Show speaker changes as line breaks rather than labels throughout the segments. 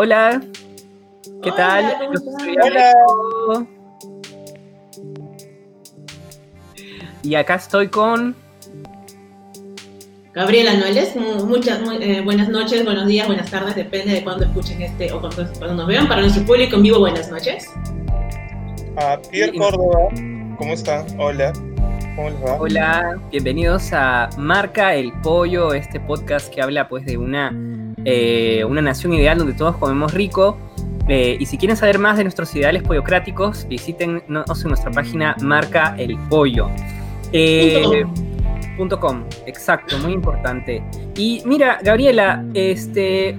Hola, ¿qué tal?
Hola.
Y acá estoy con
Gabriela Noeles, muchas eh, buenas noches, buenos días, buenas tardes, depende de cuándo escuchen este o cuando, nos vean. Para nuestro público en vivo, buenas noches.
A Pierre Córdoba, ¿cómo están? Hola. ¿Cómo les va?
Hola, bienvenidos a Marca el Pollo, este podcast que habla pues de una, eh, una nación ideal donde todos comemos rico. Eh, y si quieren saber más de nuestros ideales pollocráticos, visiten en nuestra página Marca el. .com, exacto, muy importante. Y mira, Gabriela, este,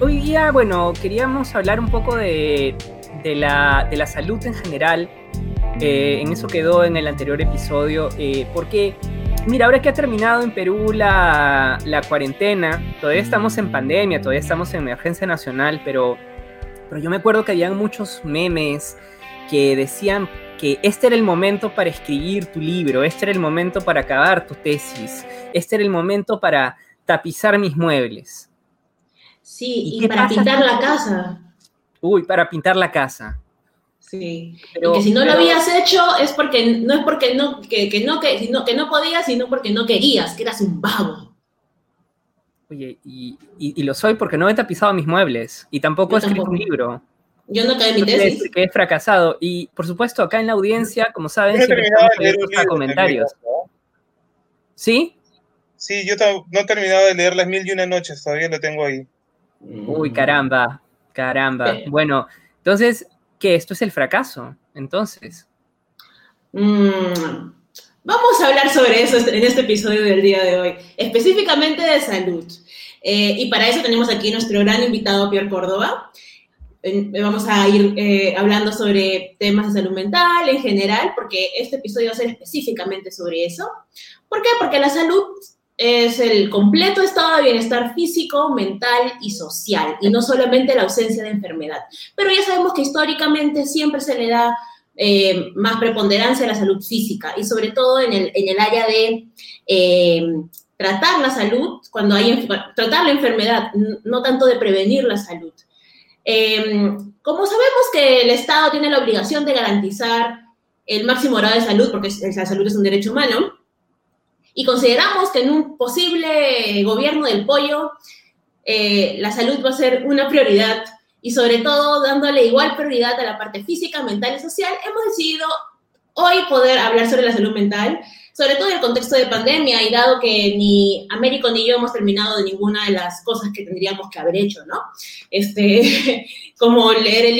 hoy día, bueno, queríamos hablar un poco de, de, la, de la salud en general. Eh, en eso quedó en el anterior episodio, eh, porque, mira, ahora que ha terminado en Perú la, la cuarentena, todavía estamos en pandemia, todavía estamos en emergencia nacional, pero, pero yo me acuerdo que habían muchos memes que decían que este era el momento para escribir tu libro, este era el momento para acabar tu tesis, este era el momento para tapizar mis muebles.
Sí, y, para pintar la casa.
Uy, para pintar la casa.
Sí. y que si no lo habías hecho es porque no es porque no que, no que, sino, que no podías, sino porque no querías, que eras un vago.
Oye, y, lo soy porque no he tapizado mis muebles y tampoco he escrito un libro.
Yo no caí en mi tesis.
Que he fracasado. Y por supuesto, acá en la audiencia, como saben, siempre estamos abiertos a comentarios. ¿Sí?
Sí, yo no he terminado de leer Las Mil y Una Noches, todavía lo tengo ahí.
Uy, caramba, caramba. Bueno, entonces, ¿qué? ¿Esto es el fracaso? Entonces.
Mm, vamos a hablar sobre eso en este episodio del día de hoy, específicamente de salud. Eh, y para eso tenemos aquí nuestro gran invitado, Pierre Córdoba vamos a ir eh, hablando sobre temas de salud mental en general, porque este episodio va a ser específicamente sobre eso. ¿Por qué? Porque la salud es el completo estado de bienestar físico, mental y social, y no solamente la ausencia de enfermedad. Pero ya sabemos que históricamente siempre se le da eh, más preponderancia a la salud física, y sobre todo en el, en el área de eh, tratar la salud, cuando hay tratar la enfermedad, no tanto de prevenir la salud. Em, como sabemos que el Estado tiene la obligación de garantizar el máximo grado de salud, porque la salud es un derecho humano, y consideramos que en un posible gobierno del pollo, eh, la salud va a ser una prioridad y sobre todo dándole igual prioridad a la parte física, mental y social, hemos decidido hoy poder hablar sobre la salud mental sobre todo en el contexto de pandemia y dado que ni Américo ni yo hemos terminado de ninguna de las cosas que tendríamos que haber hecho, ¿no? Este, como leer el,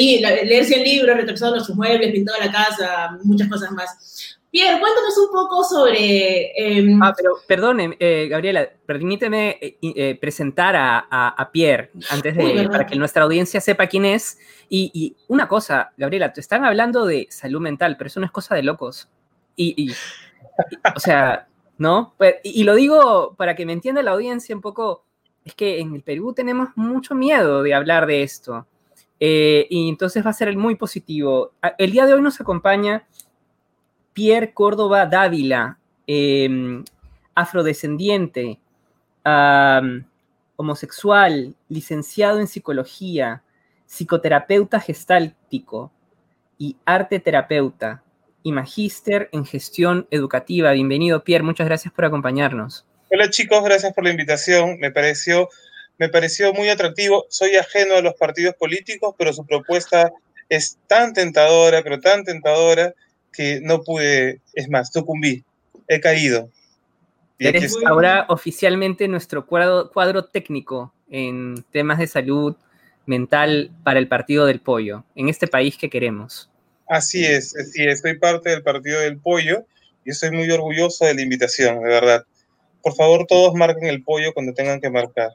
leerse el libro, retrasando nuestros muebles, pintado la casa, muchas cosas más. Pierre, cuéntanos un poco sobre...
Em, ah, pero perdone, eh, Gabriela, permíteme eh, eh, presentar a, a, Pierre antes de, para que nuestra audiencia sepa quién es. Y, y, una cosa, Gabriela, te están hablando de salud mental, pero eso no es cosa de locos. y, y o sea, ¿no? Pues, y, lo digo para que me entienda la audiencia un poco, es que en el Perú tenemos mucho miedo de hablar de esto. Eh, y entonces va a ser muy positivo. El día de hoy nos acompaña Pierre Córdoba Dávila, em, afrodescendiente, homosexual, licenciado en psicología, psicoterapeuta gestáltico y arte terapeuta y magíster en gestión educativa. Bienvenido, Pierre, muchas gracias por acompañarnos.
Hola chicos, gracias por la invitación. Me pareció, me pareció muy atractivo. Soy ajeno a los partidos políticos, pero su propuesta es tan tentadora, pero tan tentadora, que no pude, es más, sucumbí, he caído.
Eres ahora oficialmente nuestro cuadro, cuadro técnico en temas de salud mental para el Partido del Pollo, en este país que queremos.
Así es, sí, estoy parte del Partido del Pollo y estoy muy orgulloso de la invitación, de verdad. Por favor, todos marquen el pollo cuando tengan que marcar.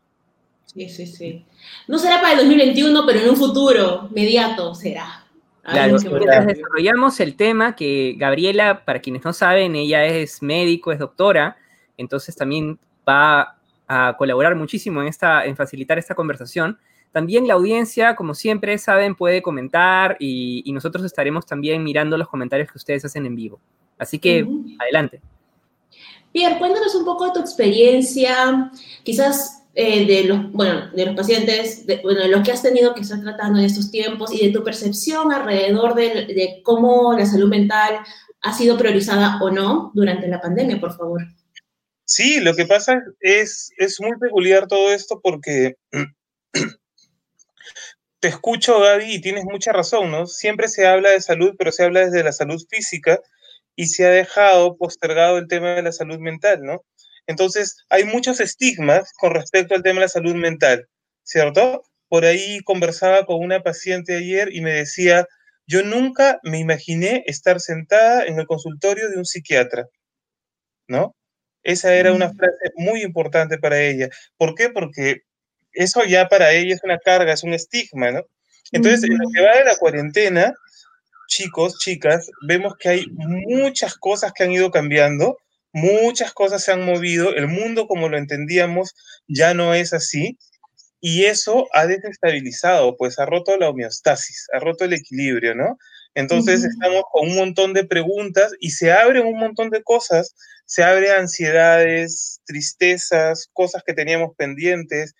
Sí, sí, sí. No será para el 2021, pero en un futuro mediato será.
Claro, mientras desarrollamos el tema, que Gabriela, para quienes no saben, ella es médico, es doctora, entonces también va a colaborar muchísimo en, esta, en facilitar esta conversación. También la audiencia, como siempre saben, puede comentar y, nosotros estaremos también mirando los comentarios que ustedes hacen en vivo. Así que, adelante.
Pierre, cuéntanos un poco de tu experiencia, quizás eh, de, los, bueno, de los pacientes, de, bueno, de los que has tenido que estar tratando en estos tiempos y de tu percepción alrededor de, cómo la salud mental ha sido priorizada o no durante la pandemia, por favor.
Sí, lo que pasa es, es muy peculiar todo esto porque te escucho, Gaby, y tienes mucha razón, ¿no? Siempre se habla de salud, pero se habla desde la salud física y se ha dejado postergado el tema de la salud mental, ¿no? Entonces, hay muchos estigmas con respecto al tema de la salud mental, ¿cierto? Por ahí conversaba con una paciente ayer y me decía, yo nunca me imaginé estar sentada en el consultorio de un psiquiatra, ¿no? Esa era una mm. frase muy importante para ella. ¿Por qué? Porque eso ya para ella es una carga, es un estigma, ¿no? Entonces, en lo que va de la cuarentena, chicos, chicas, vemos que hay muchas cosas que han ido cambiando, muchas cosas se han movido, el mundo como lo entendíamos ya no es así, y eso ha desestabilizado, pues ha roto la homeostasis, ha roto el equilibrio, ¿no? Entonces estamos con un montón de preguntas y se abren un montón de cosas, se abren ansiedades, tristezas, cosas que teníamos pendientes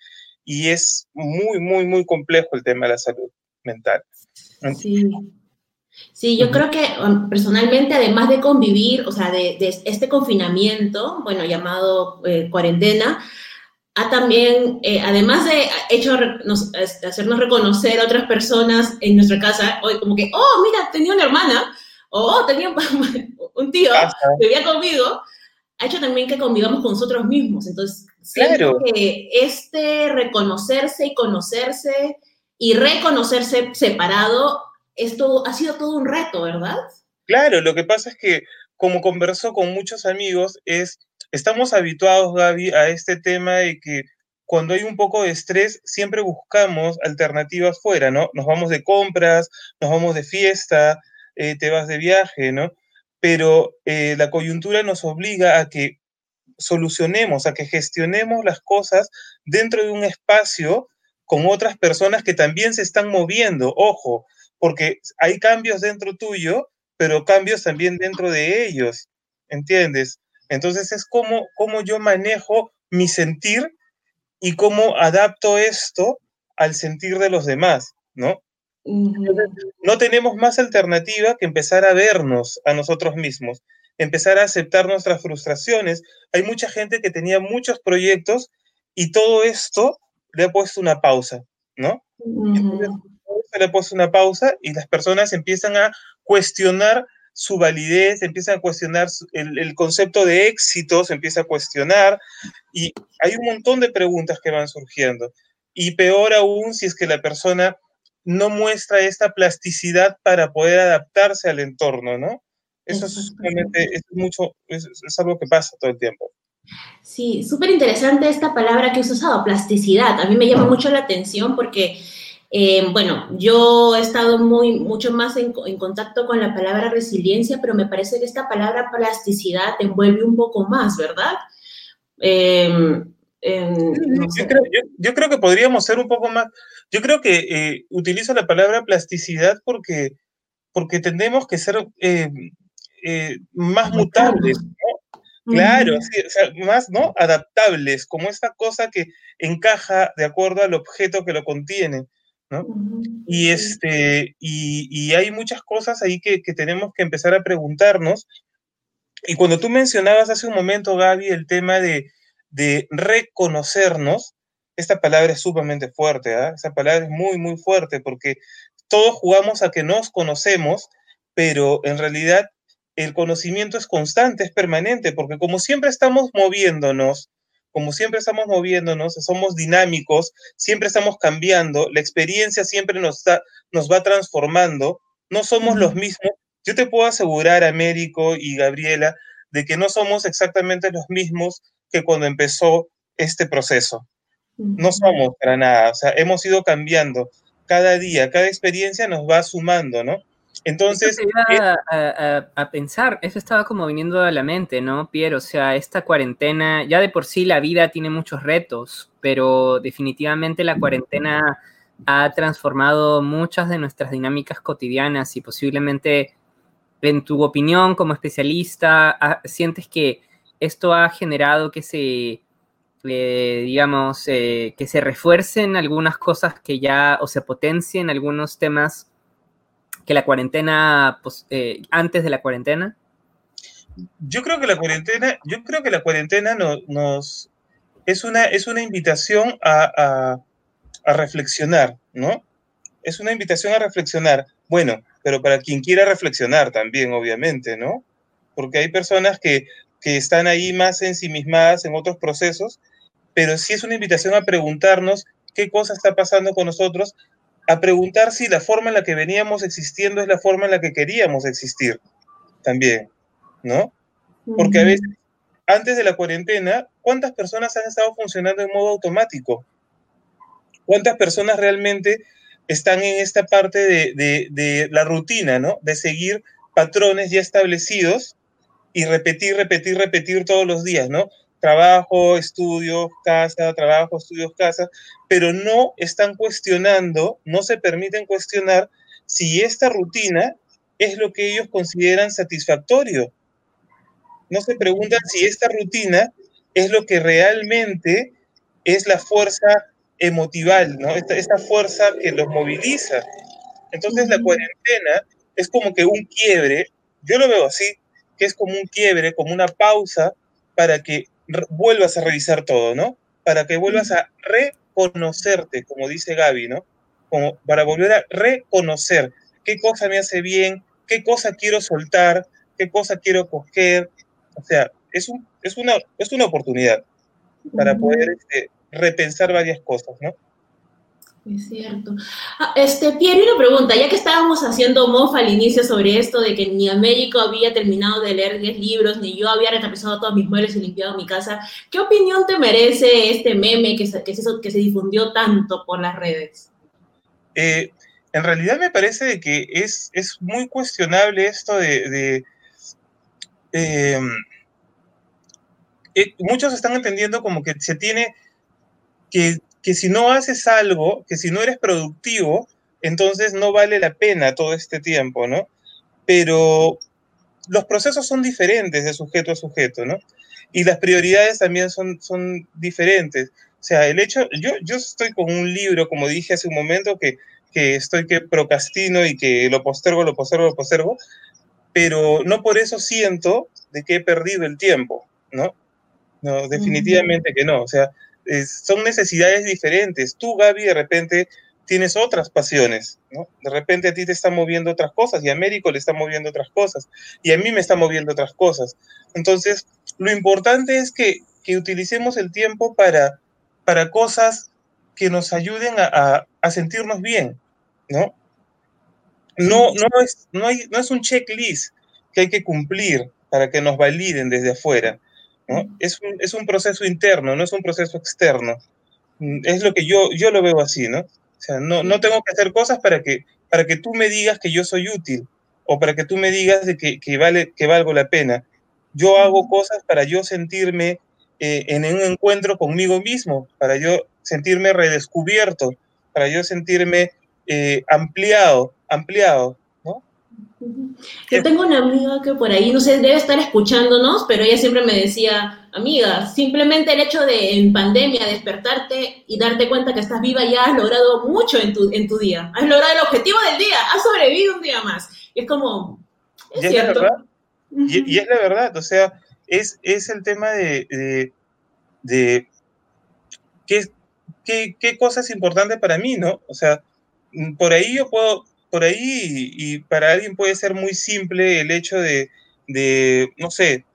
y es muy, muy, muy complejo el tema de la salud mental.
Sí. Sí, yo creo que um, personalmente, además de convivir, o sea, de, este confinamiento, bueno, llamado eh, cuarentena, ha también, eh, además de hecho hacernos reconocer a otras personas en nuestra casa, hoy como que, oh, mira, tenía una hermana, o oh, tenía un tío que vivía conmigo, ha hecho también que convivamos con nosotros mismos. Entonces, claro. que este reconocerse y conocerse y reconocerse separado, esto ha sido todo un reto, ¿verdad?
Claro, lo que pasa es que, como conversó con muchos amigos, es Estamos habituados, Gaby, a este tema de que cuando hay un poco de estrés, siempre buscamos alternativas fuera, ¿no? Nos vamos de compras, nos vamos de fiesta, eh, te vas de viaje, ¿no? Pero eh, la coyuntura nos obliga a que solucionemos, a que gestionemos las cosas dentro de un espacio con otras personas que también se están moviendo, ojo, porque hay cambios dentro tuyo, pero cambios también dentro de ellos, ¿entiendes? Entonces es como, yo manejo mi sentir y cómo adapto esto al sentir de los demás, ¿no? no tenemos más alternativa que empezar a vernos a nosotros mismos, empezar a aceptar nuestras frustraciones. Hay mucha gente que tenía muchos proyectos y todo esto le ha puesto una pausa, ¿no? Le ha puesto una pausa y las personas empiezan a cuestionar su validez, empiezan a cuestionar el, concepto de éxito, se empieza a cuestionar y hay un montón de preguntas que van surgiendo. Y peor aún si es que la persona no muestra esta plasticidad para poder adaptarse al entorno, ¿no? Eso es, es, mucho, es, es algo que pasa todo el tiempo.
Sí, súper interesante esta palabra que has usado, plasticidad. A mí me llama mucho la atención porque eh, bueno, yo he estado muy, mucho más en, contacto con la palabra resiliencia, pero me parece que esta palabra plasticidad te envuelve un poco más, ¿verdad?
Em, yo, creo, que podríamos ser un poco más. Yo creo que eh, utilizo la palabra plasticidad porque, porque tendemos que ser eh, más mutables, Claro, más ¿no? adaptables, como esta cosa que encaja de acuerdo al objeto que lo contiene. Y, este, y, hay muchas cosas ahí que, tenemos que empezar a preguntarnos. Y cuando tú mencionabas hace un momento, Gaby, el tema de, reconocernos, esta palabra es sumamente fuerte, ¿ah? esa palabra es muy, muy fuerte, porque todos jugamos a que nos conocemos, pero en realidad el conocimiento es constante, es permanente, porque como siempre estamos moviéndonos, como siempre estamos moviéndonos, somos dinámicos, siempre estamos cambiando, la experiencia siempre nos, nos va transformando, no somos los mismos. Yo te puedo asegurar, Américo y Gabriela, de que no somos exactamente los mismos que cuando empezó este proceso. No somos para nada, o sea, hemos ido cambiando cada día, cada experiencia nos va sumando, ¿no? Entonces...
a, pensar, eso estaba como viniendo a la mente, ¿no, Pierre? O sea, esta cuarentena, ya de por sí la vida tiene muchos retos, pero definitivamente la cuarentena ha transformado muchas de nuestras dinámicas cotidianas y posiblemente, en tu opinión como especialista, sientes que esto ha generado que se eh, digamos, eh, que se refuercen algunas cosas que ya, o se potencien algunos temas que la cuarentena, pues, eh, antes de la cuarentena?
Yo creo que la cuarentena, yo creo que la cuarentena nos, es, una, es una invitación a, a reflexionar, ¿no? Es una invitación a reflexionar. Bueno, pero para quien quiera reflexionar también, obviamente, ¿no? Porque hay personas que, que están ahí más ensimismadas en otros procesos pero sí es una invitación a preguntarnos qué cosa está pasando con nosotros, a preguntar si la forma en la que veníamos existiendo es la forma en la que queríamos existir también, ¿no? Porque a veces, antes de la cuarentena, ¿cuántas personas han estado funcionando en modo automático? ¿Cuántas personas realmente están en esta parte de, de la rutina, ¿no? De seguir patrones ya establecidos y repetir, repetir, repetir todos los días, ¿no? Trabajo, estudio, casa, trabajo, estudios, casa, pero no están cuestionando, no se permiten cuestionar si esta rutina es lo que ellos consideran satisfactorio. No se preguntan si esta rutina es lo que realmente es la fuerza emotival, ¿no? Esta, esta fuerza que los moviliza. Entonces la cuarentena es como que un quiebre, yo lo veo así, que es como un quiebre, como una pausa para que vuelvas a revisar todo, ¿no? Para que vuelvas a reconocerte, como dice Gaby, ¿no? Como para volver a reconocer qué cosa me hace bien, qué cosa quiero soltar, qué cosa quiero coger. O sea, es, un, es, una, es una oportunidad para poder este, repensar varias cosas, ¿no?
Es cierto. Ah, este, Pierre, una pregunta, ya que estábamos haciendo mofa al inicio sobre esto de que ni Américo había terminado de leer 10 libros, ni yo había retapizado todos mis muebles y limpiado mi casa, ¿qué opinión te merece este meme que se, que que se difundió tanto por las redes?
Eh, en realidad me parece que es, es muy cuestionable esto de... Em, eh, muchos están entendiendo como que se tiene que que si no haces algo, que si no eres productivo, entonces no vale la pena todo este tiempo, ¿no? Pero los procesos son diferentes de sujeto a sujeto, ¿no? Y las prioridades también son, son diferentes. O sea, el hecho, yo, yo estoy con un libro, como dije hace un momento, que, que estoy que procrastino y que lo postergo, lo postergo, lo postergo, pero no por eso siento de que he perdido el tiempo, ¿no? No, definitivamente que no. O sea, son necesidades diferentes. Tú, Gaby, de repente tienes otras pasiones, ¿no? De repente a ti te están moviendo otras cosas y a Américo le está moviendo otras cosas y a mí me está moviendo otras cosas. Entonces, lo importante es que, que utilicemos el tiempo para, para cosas que nos ayuden a, a, sentirnos bien, ¿no? No, no, es, no, hay, no es un checklist que hay que cumplir para que nos validen desde afuera. Es, un, es un proceso interno, no es un proceso externo. Mm, es lo que yo, yo lo veo así, ¿no? O sea, no, no tengo que hacer cosas para que, para que tú me digas que yo soy útil o para que tú me digas de que, que vale, que valgo la pena. Yo hago cosas para yo sentirme eh, en un encuentro conmigo mismo, para yo sentirme redescubierto, para yo sentirme eh, ampliado, ampliado.
Yo tengo una amiga que por ahí, no sé, debe estar escuchándonos, pero ella siempre me decía, amiga, simplemente el hecho de en pandemia despertarte y darte cuenta que estás viva ya has logrado mucho en tu, en tu día. Has logrado el objetivo del día, has sobrevivido un día más. Y es como, es cierto.
la verdad. Y, es la verdad, o sea, es, es el tema de, de, de qué, qué, qué cosa es importante para mí, ¿no? O sea, por ahí yo puedo por ahí y, para alguien puede ser muy simple el hecho de, no sé,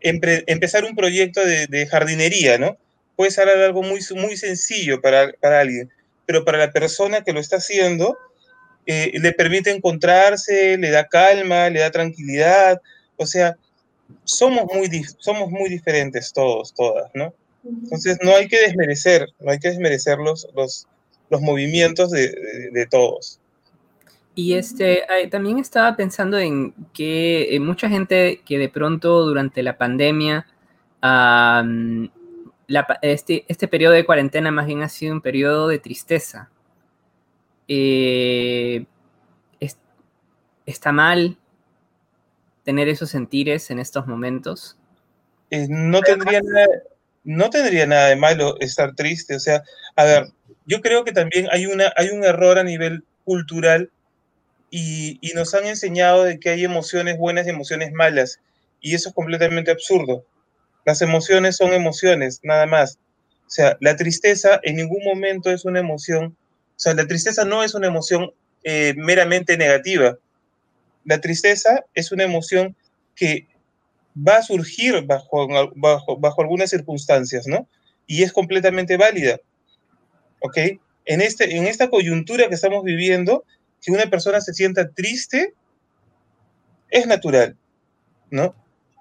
empezar un proyecto de, jardinería, ¿no? Puede ser algo muy, muy sencillo para, alguien, pero para la persona que lo está haciendo, eh, le permite encontrarse, le da calma, le da tranquilidad, o sea, somos muy, somos muy diferentes todos, todas, ¿no? Entonces no hay que desmerecer, no hay que desmerecer los, los, movimientos de todos.
Y este, también estaba pensando en que eh, mucha gente que de pronto durante la pandemia, este, este periodo de cuarentena más bien ha sido un periodo de tristeza. Eh, ¿Está mal tener esos sentires en estos momentos?
Eh, no tendría nada, no tendría nada de malo estar triste. O sea, a ver, yo creo que también hay, una, hay un error a nivel cultural y, nos han enseñado de que hay emociones buenas y emociones malas. Y eso es completamente absurdo. Las emociones son emociones, nada más. O sea, la tristeza en ningún momento es una emoción. O sea, la tristeza no es una emoción eh, meramente negativa. La tristeza es una emoción que va a surgir bajo, bajo, bajo algunas circunstancias, ¿no? Y es completamente válida. ¿Ok? En, este, en esta coyuntura que estamos viviendo, que una persona se sienta triste, es natural, ¿no?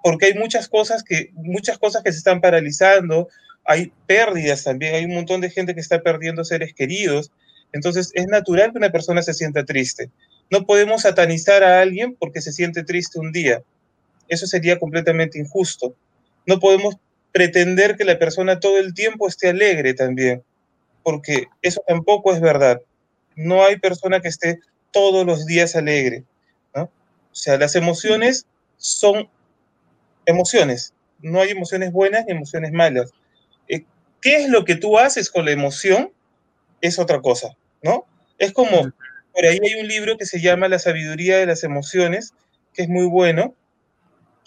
Porque hay muchas cosas que, muchas cosas que se están paralizando, hay pérdidas también, hay un montón de gente que está perdiendo seres queridos, entonces es natural que una persona se sienta triste. No podemos satanizar a alguien porque se siente triste un día. Eso sería completamente injusto. No podemos pretender que la persona todo el tiempo esté alegre también, porque eso tampoco es verdad. No hay persona que esté todos los días alegre. ¿no? O sea, las emociones son emociones. No hay emociones buenas ni emociones malas. Eh, ¿Qué es lo que tú haces con la emoción? Es otra cosa, ¿no? Es como, por ahí hay un libro que se llama La sabiduría de las emociones, que es muy bueno,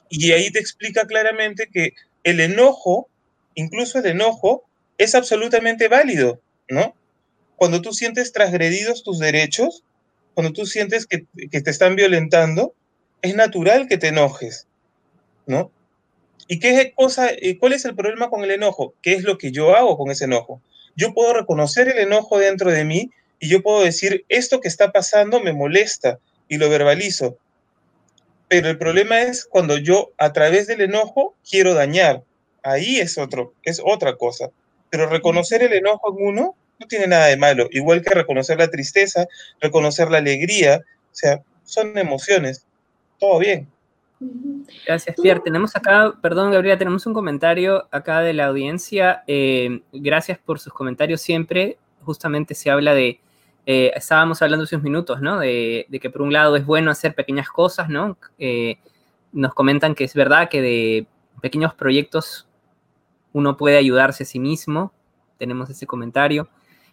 y ahí te explica claramente que el enojo, incluso el enojo, es absolutamente válido, ¿no? Cuando tú sientes transgredidos tus derechos, cuando tú sientes que, te están violentando, es natural que te enojes, ¿no? ¿Y qué cosa, cuál es el problema con el enojo? ¿Qué es lo que yo hago con ese enojo? Yo puedo reconocer el enojo dentro de mí y yo puedo decir, esto que está pasando me molesta y lo verbalizo. Pero el problema es cuando yo a través del enojo quiero dañar. Ahí es otro, es otra cosa. Pero reconocer el enojo en uno no tiene nada de malo, igual que reconocer la tristeza, reconocer la alegría, o sea, son emociones. Todo bien.
Gracias, Pierre. Tenemos acá, perdón, Gabriela, tenemos un comentario acá de la audiencia. Eh, gracias por sus comentarios siempre. Justamente se habla de, eh, estábamos hablando hace unos minutos, ¿no? De, que por un lado es bueno hacer pequeñas cosas, ¿no? Eh, nos comentan que es verdad que de pequeños proyectos uno puede ayudarse a sí mismo. Tenemos ese comentario.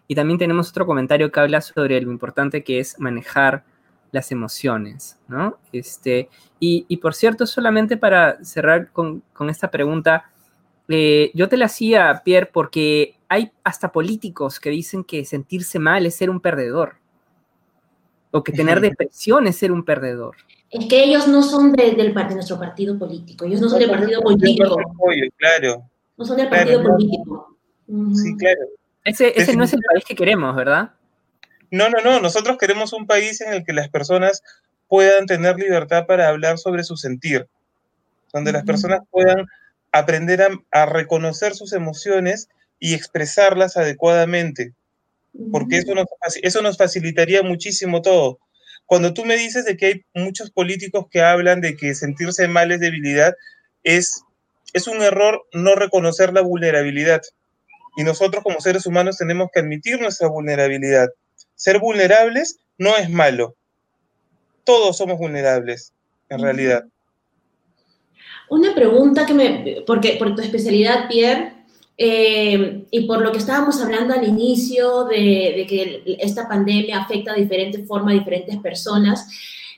Y también tenemos otro comentario que habla sobre lo importante que es manejar las emociones, ¿no? Este, y, por cierto, solamente para cerrar con, esta pregunta, eh, yo te la hacía, Pierre, porque hay hasta políticos que dicen que sentirse mal es ser un perdedor, o que tener depresión es ser un perdedor.
Es que ellos no son de, del, de nuestro partido político, ellos no son del partido político.
claro.
No son del partido político.
Sí, claro.
Ese, ese no es el país que queremos, ¿verdad?
No, no, no. Nosotros queremos un país en el que las personas puedan tener libertad para hablar sobre su sentir, donde las personas puedan aprender a, reconocer sus emociones y expresarlas adecuadamente, porque eso nos, eso nos facilitaría muchísimo todo. Cuando tú me dices de que hay muchos políticos que hablan de que sentirse mal es debilidad, es, es un error no reconocer la vulnerabilidad. Y nosotros como seres humanos tenemos que admitir nuestra vulnerabilidad. Ser vulnerables no es malo. Todos somos vulnerables, en realidad.
Una pregunta que me, porque por tu especialidad, Pierre, eh, y por lo que estábamos hablando al inicio de, que esta pandemia afecta de diferente forma a diferentes personas,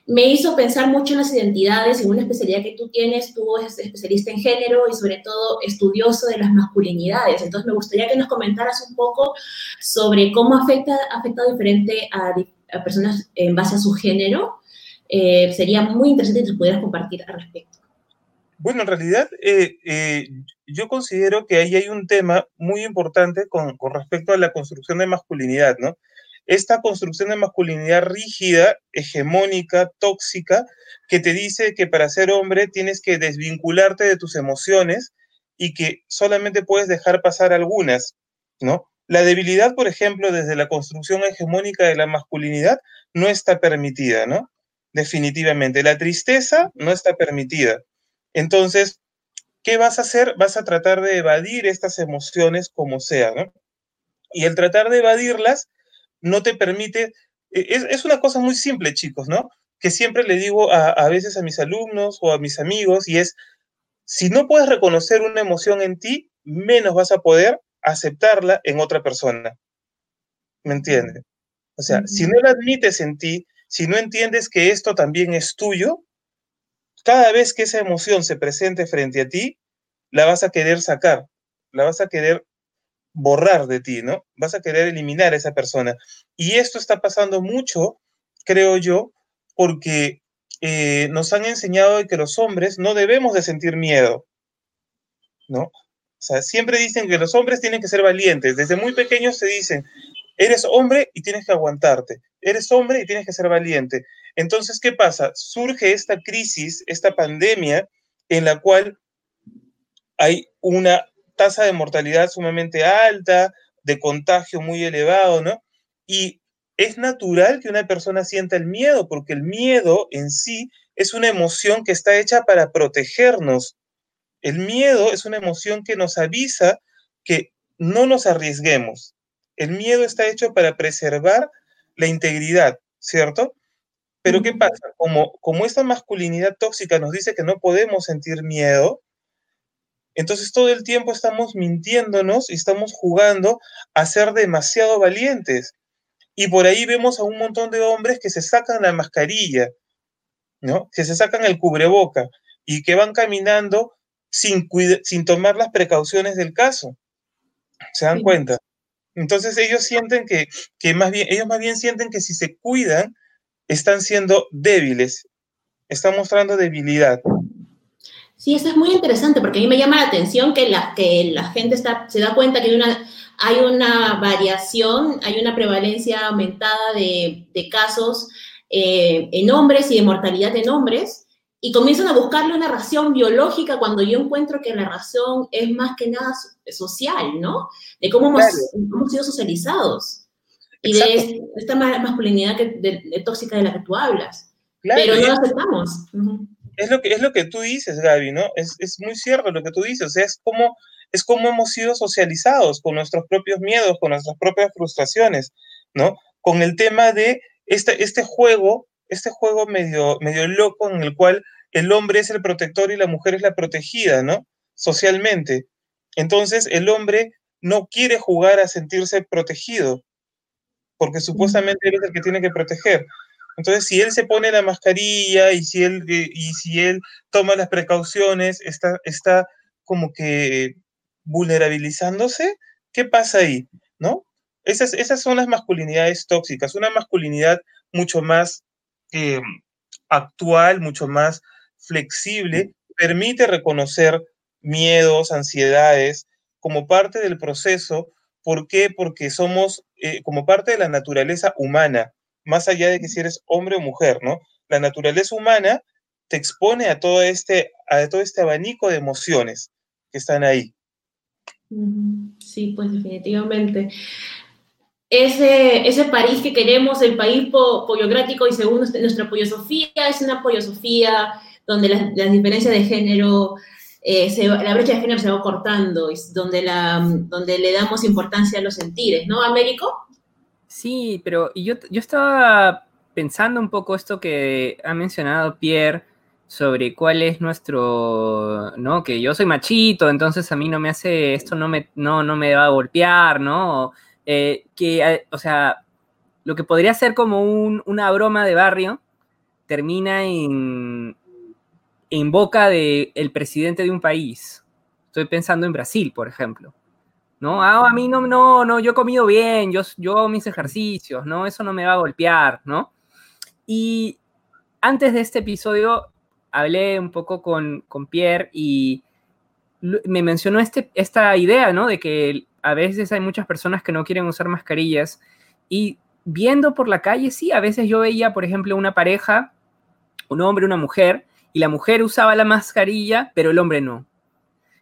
me hizo pensar mucho en las identidades, en una especialidad que tú tienes, tú eres especialista en género y sobre todo estudioso de las masculinidades. Entonces me gustaría que nos comentaras un poco sobre cómo afecta, afecta diferente a, personas en base a su género. Eh, sería muy interesante que pudieras compartir al respecto.
Bueno, en realidad eh, eh, yo considero que ahí hay un tema muy importante con, con respecto a la construcción de masculinidad, ¿no? Esta construcción de masculinidad rígida, hegemónica, tóxica, que te dice que para ser hombre tienes que desvincularte de tus emociones y que solamente puedes dejar pasar algunas, ¿no? La debilidad, por ejemplo, desde la construcción hegemónica de la masculinidad no está permitida, ¿no? Definitivamente. La tristeza no está permitida. Entonces, ¿qué vas a hacer? Vas a tratar de evadir estas emociones como sea, ¿no? Y el tratar de evadirlas no te permite, e, es, una cosa muy simple, chicos, ¿no? Que siempre le digo a, veces a mis alumnos o a mis amigos y es, si no puedes reconocer una emoción en ti, menos vas a poder aceptarla en otra persona. ¿Me entiendes? O sea, si no la admites en ti, si no entiendes que esto también es tuyo, cada vez que esa emoción se presente frente a ti, la vas a querer sacar, la vas a querer borrar de ti, ¿no? Vas a querer eliminar a esa persona. Y esto está pasando mucho, creo yo, porque eh, nos han enseñado que los hombres no debemos de sentir miedo, ¿no? O sea, siempre dicen que los hombres tienen que ser valientes. Desde muy pequeños se dicen, eres hombre y tienes que aguantarte. Eres hombre y tienes que ser valiente. Entonces, ¿qué pasa? Surge esta crisis, esta pandemia, en la cual hay una tasa de mortalidad sumamente alta, de contagio muy elevado, ¿no? Y es natural que una persona sienta el miedo, porque el miedo en sí es una emoción que está hecha para protegernos. El miedo es una emoción que nos avisa que no nos arriesguemos. El miedo está hecho para preservar la integridad, ¿cierto? Pero ¿qué pasa? Como, como esta masculinidad tóxica nos dice que no podemos sentir miedo, entonces todo el tiempo estamos mintiéndonos y estamos jugando a ser demasiado valientes. Y por ahí vemos a un montón de hombres que se sacan la mascarilla, ¿no? Que se sacan el cubreboca y que van caminando sin, sin tomar las precauciones del caso. ¿Se dan cuenta? Entonces ellos sienten que, que más bien, ellos más bien sienten que si se cuidan, están siendo débiles, están mostrando debilidad.
Sí, eso es muy interesante porque a mí me llama la atención que la, que la gente está, se da cuenta que hay una, hay una variación, hay una prevalencia aumentada de, de casos eh, en hombres y de mortalidad en hombres, y comienzan a buscarle una razón biológica cuando yo encuentro que la razón es más que nada social, ¿no? De cómo hemos, hemos sido socializados y de esta masculinidad que, de, tóxica de la que tú hablas. Pero no lo aceptamos.
Es lo, que, es lo que tú dices, Gaby, ¿no? Es, es muy cierto lo que tú dices. O sea, es como, es como hemos sido socializados con nuestros propios miedos, con nuestras propias frustraciones, ¿no? Con el tema de este, este juego este juego medio, medio loco en el cual el hombre es el protector y la mujer es la protegida, ¿no? Socialmente. Entonces el hombre no quiere jugar a sentirse protegido, porque supuestamente él es el que tiene que proteger. Entonces, si él se pone la mascarilla y si él, eh, y si él toma las precauciones, está, está como que vulnerabilizándose, ¿qué pasa ahí? ¿No? Esas, esas son las masculinidades tóxicas, una masculinidad mucho más eh, actual, mucho más flexible, permite reconocer miedos, ansiedades como parte del proceso. ¿Por qué? Porque somos eh, como parte de la naturaleza humana, más allá de que si eres hombre o mujer, ¿no? La naturaleza humana te expone a todo este, a todo este abanico de emociones que están ahí.
Sí, pues definitivamente ese, ese París que queremos, el país po poliocrático y según nuestra poliosofía, es una poliosofía donde las, las diferencias de género, eh, la brecha de género se va cortando, donde, la, donde le damos importancia a los sentires, ¿no, Américo?
Sí, pero yo, yo estaba pensando un poco esto que ha mencionado Pierre sobre cuál es nuestro, ¿no? Que yo soy machito, entonces a mí no me hace, esto no me, no, no me va a golpear, ¿no? Eh, que, eh, o sea, lo que podría ser como una broma de barrio, termina en, en boca del el presidente de un país. Estoy pensando en Brasil, por ejemplo. ¿No? Ah, a mí no, no, no, yo he comido bien, yo, yo hago mis ejercicios, ¿no? Eso no me va a golpear, ¿no? Y antes de este episodio hablé un poco con, con Pierre y me mencionó este, esta idea, ¿no? De que a veces hay muchas personas que no quieren usar mascarillas y viendo por la calle, sí, a veces yo veía, por ejemplo, una pareja, un hombre, una mujer, y la mujer usaba la mascarilla, pero el hombre no.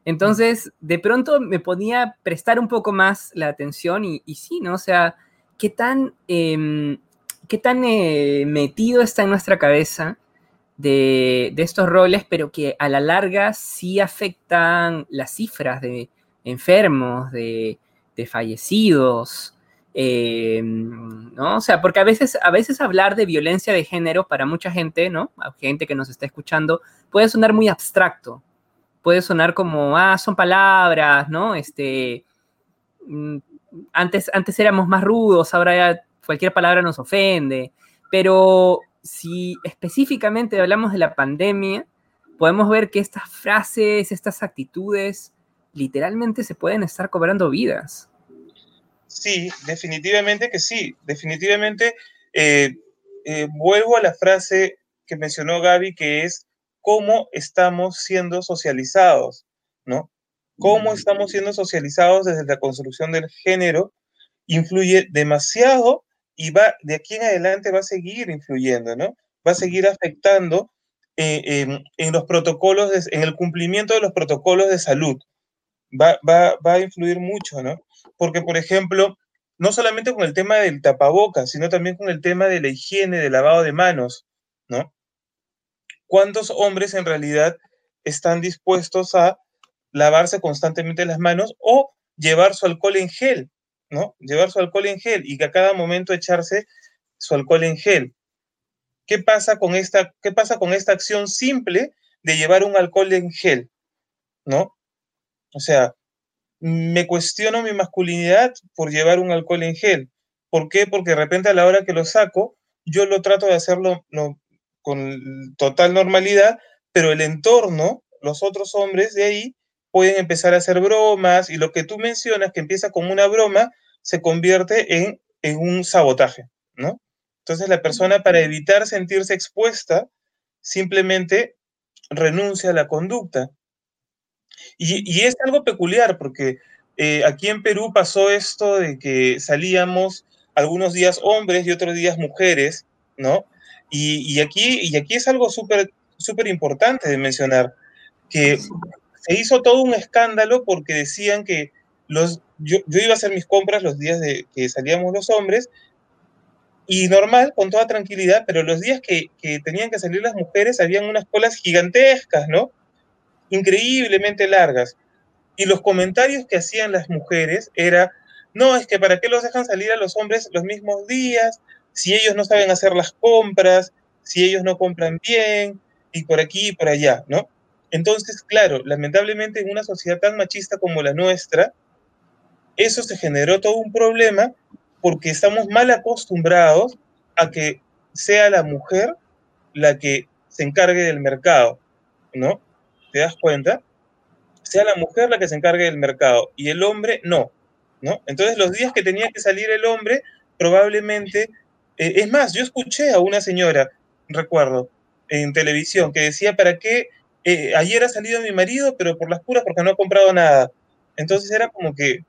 Entonces, de pronto me ponía prestar un poco más la atención y, sí, ¿no? O sea, qué tan, em, qué tan eh, metido está en nuestra cabeza de, estos roles, pero que a la larga sí afectan las cifras de, enfermos, de, fallecidos, eh, ¿no? O sea, porque a veces, a veces hablar de violencia de género para mucha gente, ¿no? gente que nos está escuchando, puede sonar muy abstracto, puede sonar como, ah, son palabras, ¿no? Este, mm, antes, antes éramos más rudos, ahora ya cualquier palabra nos ofende, pero si específicamente hablamos de la pandemia, podemos ver que estas frases, estas actitudes, literalmente se pueden estar cobrando vidas.
Sí, definitivamente que sí. Definitivamente eh, eh, vuelvo a la frase que mencionó Gaby, que es cómo estamos siendo socializados, ¿no? Cómo estamos siendo socializados desde la construcción del género influye demasiado y va de aquí en adelante va a seguir influyendo, ¿no? Va a seguir afectando eh, en, los protocolos, en el cumplimiento de los protocolos de salud. Va, va, va a influir mucho, ¿no? porque, por ejemplo, no solamente con el tema del tapabocas, sino también con el tema de la higiene, del lavado de manos, ¿no? ¿Cuántos hombres en realidad están dispuestos a lavarse constantemente las manos o llevar su alcohol en gel, ¿no? Llevar su alcohol en gel y que a cada momento echarse su alcohol en gel. ¿Qué pasa con esta, qué pasa con esta acción simple de llevar un alcohol en gel? ¿No? O sea, me cuestiono mi masculinidad por llevar un alcohol en gel. ¿Por qué? Porque de repente a la hora que lo saco, yo lo trato de hacerlo con total normalidad, pero el entorno, los otros hombres de ahí, pueden empezar a hacer bromas y lo que tú mencionas, que empieza como una broma, se convierte en, en un sabotaje, ¿no? Entonces la persona para evitar sentirse expuesta, simplemente renuncia a la conducta. Y, es algo peculiar porque eh, aquí en Perú pasó esto de que salíamos algunos días hombres y otros días mujeres, ¿no? Y, aquí, y aquí es algo súper súper importante de mencionar, que se hizo todo un escándalo porque decían que los, yo, iba a hacer mis compras los días de que salíamos los hombres, y normal, con toda tranquilidad, pero los días que, que tenían que salir las mujeres habían unas colas gigantescas, ¿no? increíblemente largas. Y los comentarios que hacían las mujeres era, no, es que para qué los dejan salir a los hombres los mismos días, si ellos no saben hacer las compras, si ellos no compran bien, y por aquí y por allá, ¿no? Entonces, claro, lamentablemente en una sociedad tan machista como la nuestra, eso se generó todo un problema porque estamos mal acostumbrados a que sea la mujer la que se encargue del mercado, ¿no? ¿te das cuenta? Sea la mujer la que se encargue del mercado y el hombre no, ¿no? Entonces los días que tenía que salir el hombre, probablemente, eh, es más, yo escuché a una señora, recuerdo, en televisión, que decía, ¿para qué? Eh, ayer ha salido mi marido, pero por las puras porque no ha comprado nada. Entonces era como que,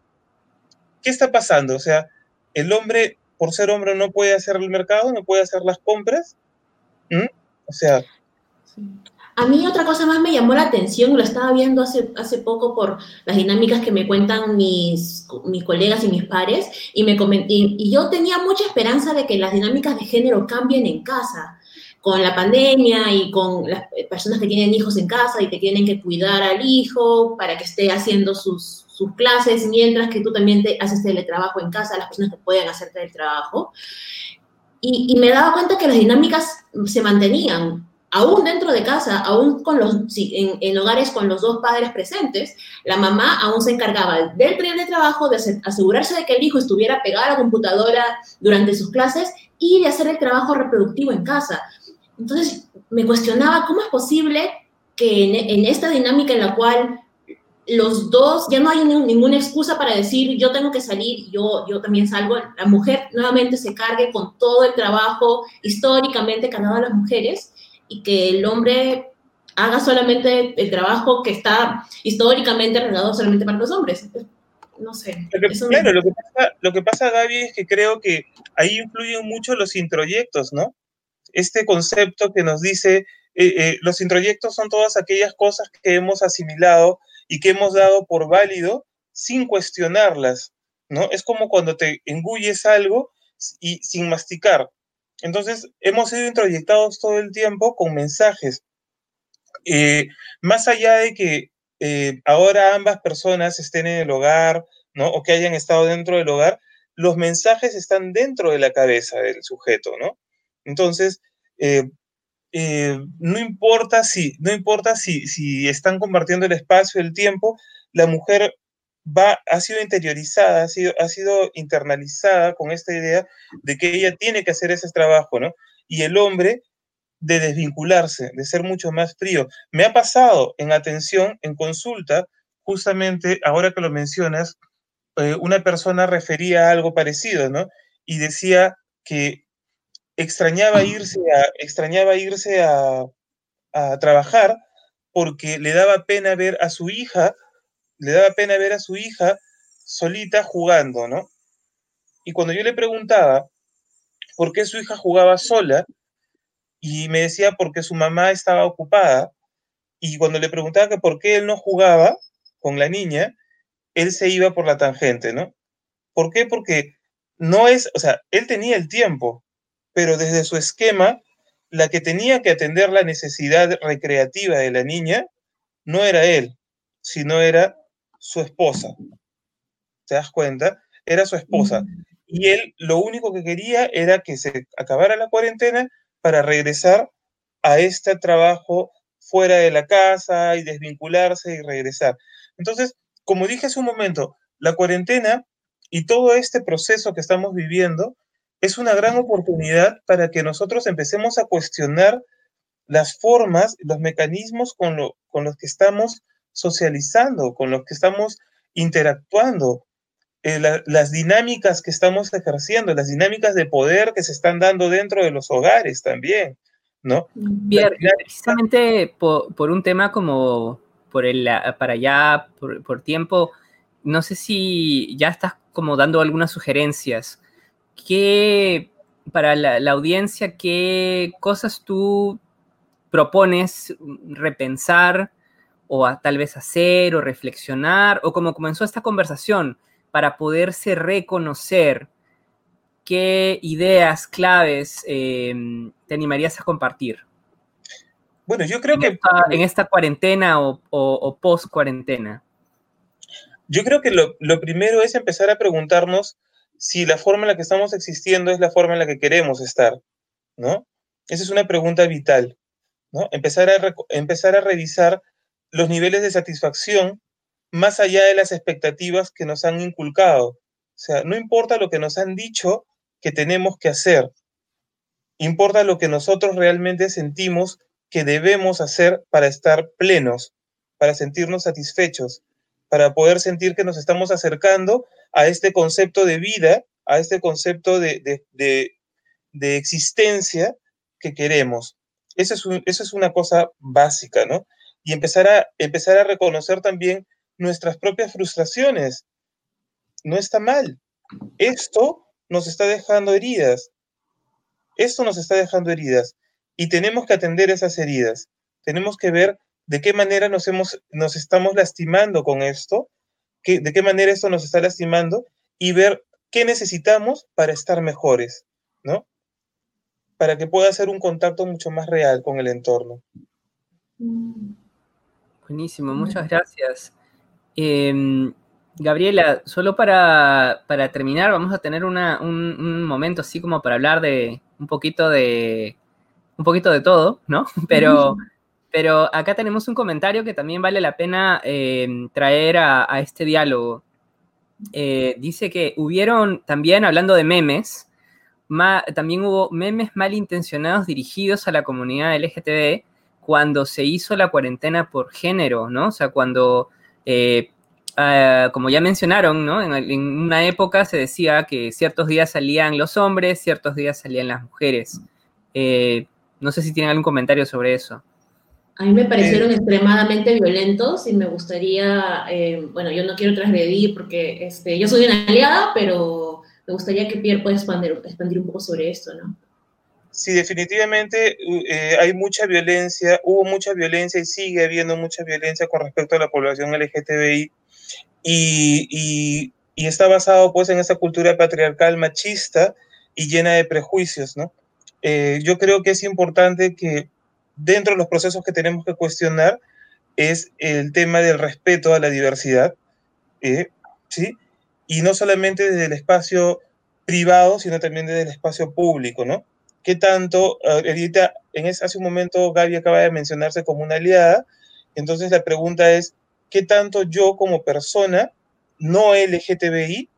¿qué está pasando? O sea, el hombre, por ser hombre, no puede hacer el mercado, no puede hacer las compras. O sea...
A mí otra cosa más me llamó la atención, lo estaba viendo hace, hace poco por las dinámicas que me cuentan mis, mis colegas y mis pares, y, me y, y yo tenía mucha esperanza de que las dinámicas de género cambien en casa con la pandemia y con las personas que tienen hijos en casa y que tienen que cuidar al hijo para que esté haciendo sus, sus clases, mientras que tú también te haces teletrabajo en casa, las personas que pueden hacer teletrabajo. Y, y me daba cuenta que las dinámicas se mantenían, aún dentro de casa, aún con los, en, hogares con los dos padres presentes, la mamá aún se encargaba del tren de trabajo, de asegurarse de que el hijo estuviera pegado a la computadora durante sus clases y de hacer el trabajo reproductivo en casa. Entonces me cuestionaba cómo es posible que en, esta dinámica en la cual los dos, ya no hay ninguna excusa para decir yo tengo que salir, yo, yo también salgo, la mujer nuevamente se cargue con todo el trabajo históricamente cargado a las mujeres y que el hombre haga solamente el trabajo que está históricamente arreglado solamente para los hombres. No sé.
Lo que, claro, lo que, pasa, lo que pasa, Gaby, es que creo que ahí influyen mucho los introyectos, ¿no? Este concepto que nos dice, eh, eh, los introyectos son todas aquellas cosas que hemos asimilado y que hemos dado por válido sin cuestionarlas, ¿no? Es como cuando te engulles algo y sin masticar. Entonces, hemos sido introyectados todo el tiempo con mensajes. Eh, más allá de que eh, ahora ambas personas estén en el hogar. O que hayan estado dentro del hogar, los mensajes están dentro de la cabeza del sujeto, ¿no? Entonces, eh, eh, no importa si, no importa si, si están compartiendo el espacio, el tiempo, la mujer va, ha sido interiorizada, ha sido, ha sido internalizada con esta idea de que ella tiene que hacer ese trabajo, ¿no? Y el hombre de desvincularse, de ser mucho más frío. Me ha pasado en atención, en consulta, justamente ahora que lo mencionas, eh, una persona refería a algo parecido, ¿no? Y decía que extrañaba irse extrañaba irse a, a trabajar porque le daba pena ver a su hija, le daba pena ver a su hija solita jugando, ¿no? Y cuando yo le preguntaba por qué su hija jugaba sola, y me decía porque su mamá estaba ocupada, y cuando le preguntaba que por qué él no jugaba con la niña, él se iba por la tangente, ¿no? ¿Por qué? Porque no es, o sea, él tenía el tiempo, pero desde su esquema, la que tenía que atender la necesidad recreativa de la niña no era él, sino era su esposa. ¿Te das cuenta? Era su esposa. Y él lo único que quería era que se acabara la cuarentena para regresar a este trabajo fuera de la casa y desvincularse y regresar. Entonces, como dije hace un momento, la cuarentena y todo este proceso que estamos viviendo es una gran oportunidad para que nosotros empecemos a cuestionar las formas, los mecanismos con, con los que estamos socializando, con los que estamos interactuando, eh, las dinámicas que estamos ejerciendo, las dinámicas de poder que se están dando dentro de los hogares también, ¿no?
Pierre, precisamente por, un tema como por el, para allá, por, tiempo, no sé si ya estás como dando algunas sugerencias. ¿Qué, para la, la audiencia, qué cosas tú propones repensar o tal vez hacer o reflexionar, o como comenzó esta conversación, para poderse reconocer qué ideas claves em, te animarías a compartir?
Bueno, yo creo que...
en esta cuarentena o, post cuarentena.
Yo creo que lo, lo, primero es empezar a preguntarnos si la forma en la que estamos existiendo es la forma en la que queremos estar, ¿no? Esa es una pregunta vital, ¿no? Empezar a, empezar a revisar los niveles de satisfacción más allá de las expectativas que nos han inculcado. O sea, no importa lo que nos han dicho que tenemos que hacer, importa lo que nosotros realmente sentimos que debemos hacer para estar plenos, para sentirnos satisfechos, para poder sentir que nos estamos acercando a este concepto de vida, a este concepto de, de, existencia que queremos. Eso es, eso es una cosa básica, ¿no? Y empezar a, empezar a reconocer también nuestras propias frustraciones. No está mal. Esto nos está dejando heridas. Esto nos está dejando heridas. Y tenemos que atender esas heridas. Tenemos que ver de qué manera nos, hemos, nos estamos lastimando con esto, de qué manera esto nos está lastimando y ver qué necesitamos para estar mejores, ¿no? Para que pueda ser un contacto mucho más real con el entorno.
Buenísimo, muchas gracias. Em, Gabriela, solo para, terminar, vamos a tener un, momento así como para hablar de un poquito de un poquito de todo, ¿no? Pero, pero acá tenemos un comentario que también vale la pena em, traer a, este diálogo. Eh, dice que hubieron también, hablando de memes, también hubo memes malintencionados dirigidos a la comunidad LGTB cuando se hizo la cuarentena por género, ¿no? O sea, cuando eh, ah, como ya mencionaron, ¿no? En, una época se decía que ciertos días salían los hombres, ciertos días salían las mujeres. Eh, no sé si tienen algún comentario sobre eso.
A mí me parecieron extremadamente violentos y me gustaría, eh, bueno, yo no quiero transgredir porque este, yo soy una aliada, pero me gustaría que Pierre pueda expandir, expandir un poco sobre esto, ¿no?
Sí, definitivamente eh, hay mucha violencia, hubo mucha violencia y sigue habiendo mucha violencia con respecto a la población LGTBI y, está basado pues en esa cultura patriarcal machista y llena de prejuicios, ¿no? Eh, yo creo que es importante que dentro de los procesos que tenemos que cuestionar es el tema del respeto a la diversidad, eh, ¿sí? Y no solamente desde el espacio privado, sino también desde el espacio público, ¿no? Qué tanto, ahorita, en ese, hace un momento Gaby acaba de mencionarse como una aliada, entonces la pregunta es, ¿qué tanto yo como persona no LGTBI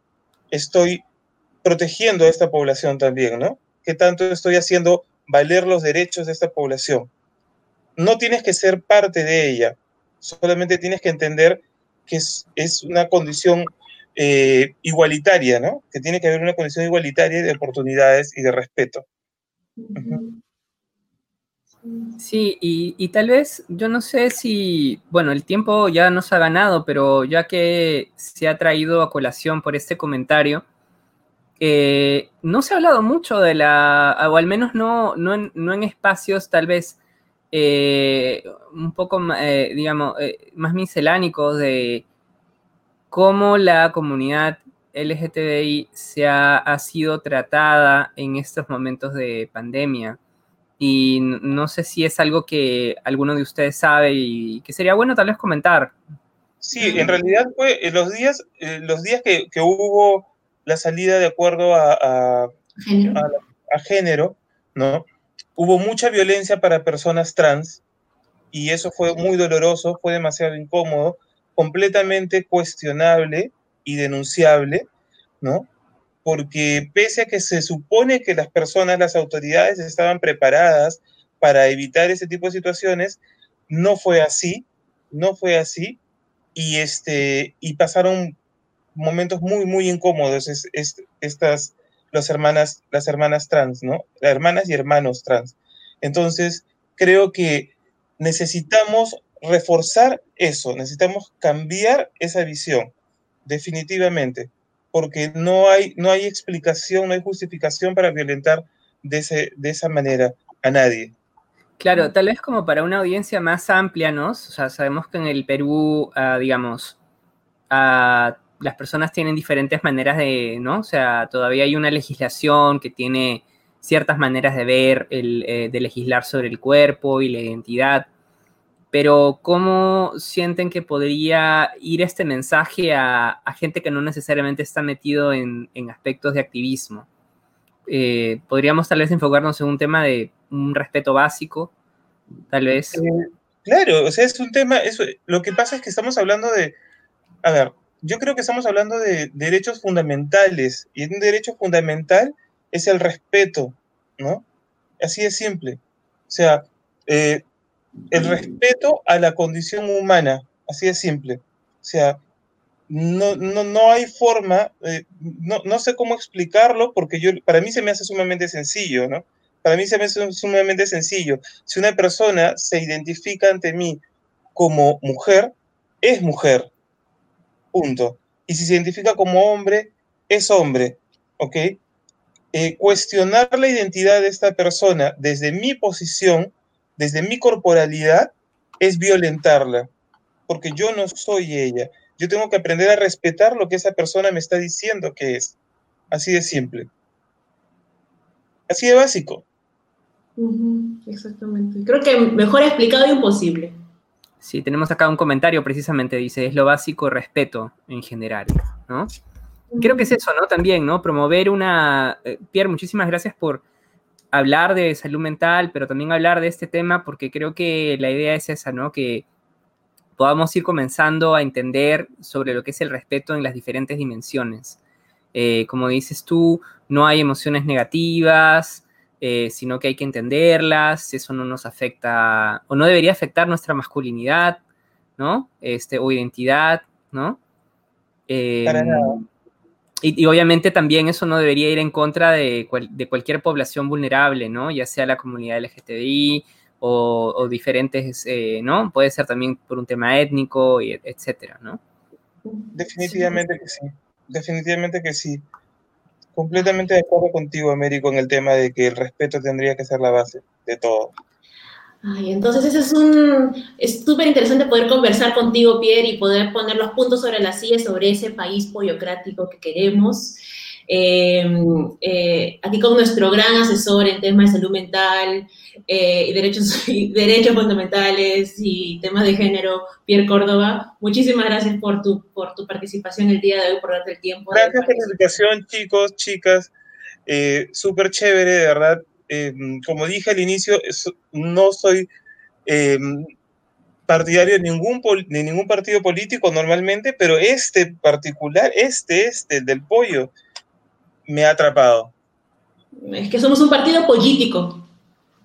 estoy protegiendo a esta población también, ¿no? ¿Qué tanto estoy haciendo valer los derechos de esta población? No tienes que ser parte de ella, solamente tienes que entender que es, una condición eh, igualitaria, ¿no? Que tiene que haber una condición igualitaria de oportunidades y de respeto.
Sí, y, tal vez, yo no sé si, bueno, el tiempo ya nos ha ganado, pero ya que se ha traído a colación por este comentario, eh, no se ha hablado mucho de la, o al menos no, no, en, espacios tal vez eh, un poco, eh, digamos, más miscelánicos de cómo la comunidad LGTBI se ha, sido tratada en estos momentos de pandemia. Y no sé si es algo que alguno de ustedes sabe y que sería bueno tal vez comentar.
Sí, en realidad fue en los días, los días que, hubo la salida de acuerdo a, género, ¿no? Hubo mucha violencia para personas trans y eso fue muy doloroso, fue demasiado incómodo, completamente cuestionable y denunciable, ¿no? Porque pese a que se supone que las personas, las autoridades estaban preparadas para evitar ese tipo de situaciones, no fue así, no fue así, y, este, y pasaron momentos muy, muy incómodos estas, las hermanas, las hermanas trans, ¿no? Las hermanas y hermanos trans. Entonces, creo que necesitamos reforzar eso, necesitamos cambiar esa visión definitivamente, porque no hay, no hay explicación, no hay justificación para violentar de, ese, de esa manera a nadie.
Claro, tal vez como para una audiencia más amplia, ¿no? O sea, sabemos que en el Perú, uh, digamos, uh, las personas tienen diferentes maneras de, ¿no? O sea, todavía hay una legislación que tiene ciertas maneras de ver, el, eh, de legislar sobre el cuerpo y la identidad pero ¿cómo sienten que podría ir este mensaje a, gente que no necesariamente está metido en, aspectos de activismo? Eh, podríamos tal vez enfocarnos en un tema de un respeto básico, tal vez. Eh,
claro, o sea, es un tema, eso, lo que pasa es que estamos hablando de, a ver, yo creo que estamos hablando de derechos fundamentales y un derecho fundamental es el respeto, ¿no? Así de simple. O sea, eh, el respeto a la condición humana, así de simple. O sea, no, no, hay forma, eh, no, sé cómo explicarlo, porque yo, para mí se me hace sumamente sencillo, ¿no? Para mí se me hace sumamente sencillo. Si una persona se identifica ante mí como mujer, es mujer. Punto. Y si se identifica como hombre, es hombre. ¿Ok? Eh, cuestionar la identidad de esta persona desde mi posición desde mi corporalidad es violentarla, porque yo no soy ella. Yo tengo que aprender a respetar lo que esa persona me está diciendo que es. Así de simple. Así de básico.
exactamente. Creo que mejor explicado y imposible.
Sí, tenemos acá un comentario precisamente, dice, es lo básico respeto en general, ¿no? Creo que es eso, ¿no? También, ¿no? Promover una... Eh, Pierre, muchísimas gracias por hablar de salud mental, pero también hablar de este tema, porque creo que la idea es esa, ¿no? Que podamos ir comenzando a entender sobre lo que es el respeto en las diferentes dimensiones. Eh, como dices tú, no hay emociones negativas, eh, sino que hay que entenderlas, eso no nos afecta, o no debería afectar nuestra masculinidad, ¿no? Este, o identidad, ¿no? Para em, nada. Y, obviamente también eso no debería ir en contra de, cualquier población vulnerable, ¿no? Ya sea la comunidad LGTBI o, diferentes, eh, ¿no? Puede ser también por un tema étnico, y etcétera, ¿no?
Definitivamente que sí, definitivamente que sí. Completamente de acuerdo contigo, Américo, en el tema de que el respeto tendría que ser la base de todo.
Ay, entonces eso es un, es súper interesante poder conversar contigo, Pierre, y poder poner los puntos sobre la silla sobre ese país poliocrático que queremos. Em, eh, aquí con nuestro gran asesor en temas de salud mental eh, y, derechos, derechos fundamentales y temas de género, Pierre Córdoba. Muchísimas gracias por tu, por tu participación el día de hoy, por darte el tiempo.
Gracias por la invitación, chicos, chicas. Eh, súper chévere, de verdad em, como dije al inicio, no soy em, partidario de ningún, de ningún partido político normalmente, pero este particular, este, este, del pollo, me ha atrapado.
Es que somos un partido político.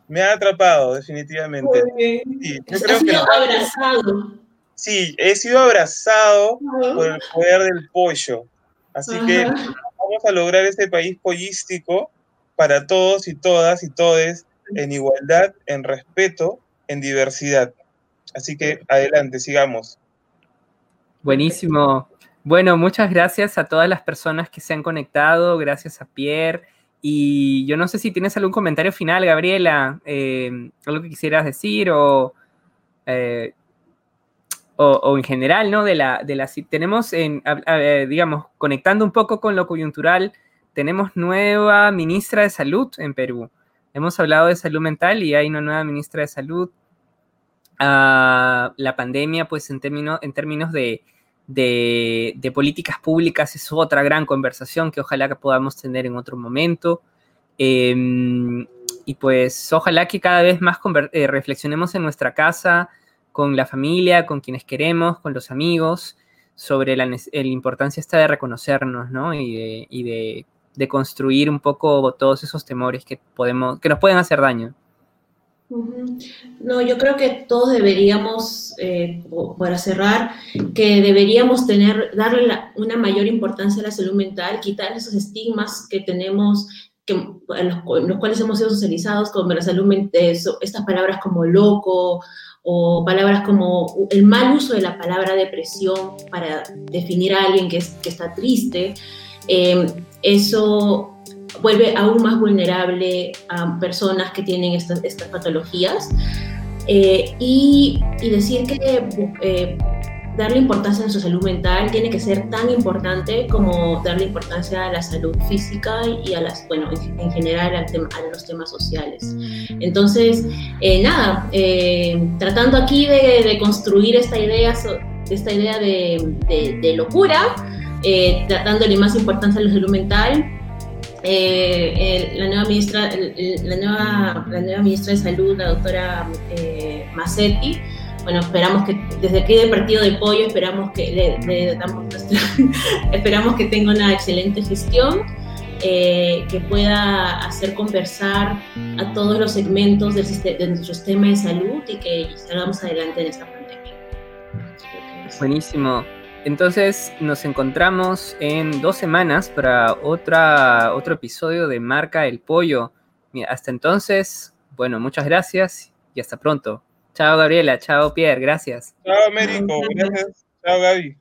Me ha atrapado, definitivamente. Sí,
sido abrazado.
Sí, he sido abrazado por el poder del pollo. Así que vamos a lograr este país pollístico para todos y todas y todes en igualdad, en respeto, en diversidad. Así que adelante, sigamos.
Buenísimo. Bueno, muchas gracias a todas las personas que se han conectado, gracias a Pierre. Y yo no sé si tienes algún comentario final, Gabriela, eh, algo que quisieras decir o, eh, o, en general, ¿no? De la, de la tenemos, en, digamos, conectando un poco con lo coyuntural, tenemos nueva ministra de salud en Perú. Hemos hablado de salud mental y hay una nueva ministra de salud la pandemia, pues en, términos, en términos de, de, políticas públicas es otra gran conversación que ojalá que podamos tener en otro momento. Em, y pues ojalá que cada vez más eh, reflexionemos en nuestra casa, con la familia, con quienes queremos, con los amigos, sobre la, importancia esta de reconocernos, ¿no? Y de, y de, de construir un poco todos esos temores que, podemos, que nos pueden hacer daño.
No, yo creo que todos deberíamos, eh, para cerrar, que deberíamos tener, darle una mayor importancia a la salud mental, quitar esos estigmas que tenemos, que, en, los, cuales hemos sido socializados con la salud mental, estas palabras como loco o palabras como el mal uso de la palabra depresión para definir a alguien que, está triste. Eh, eso vuelve aún más vulnerable a personas que tienen estas, estas patologías. Eh, y, y, decir que eh, darle importancia a su salud mental tiene que ser tan importante como darle importancia a la salud física y a las, bueno, en, general al tema, a los temas sociales. Entonces, eh, nada, tratando aquí de, de, construir esta idea, esta idea de, de, de locura, dándole más importancia a la salud mental, eh, la, nueva ministra, la, nueva, la nueva ministra de Salud, la doctora eh, Massetti, bueno, esperamos que desde aquí del Partido de Pollo esperamos que le, damos esperamos que tenga una excelente gestión, eh, que pueda hacer conversar a todos los segmentos del, de nuestro sistema de salud y que salgamos adelante en esta pandemia.
Buenísimo. Entonces nos encontramos en dos semanas para otra, otro episodio de Marca el Pollo. Hasta entonces, bueno, muchas gracias y hasta pronto. Chao Gabriela, chao Pierre, gracias.
Chao Américo, gracias. Chao Gaby.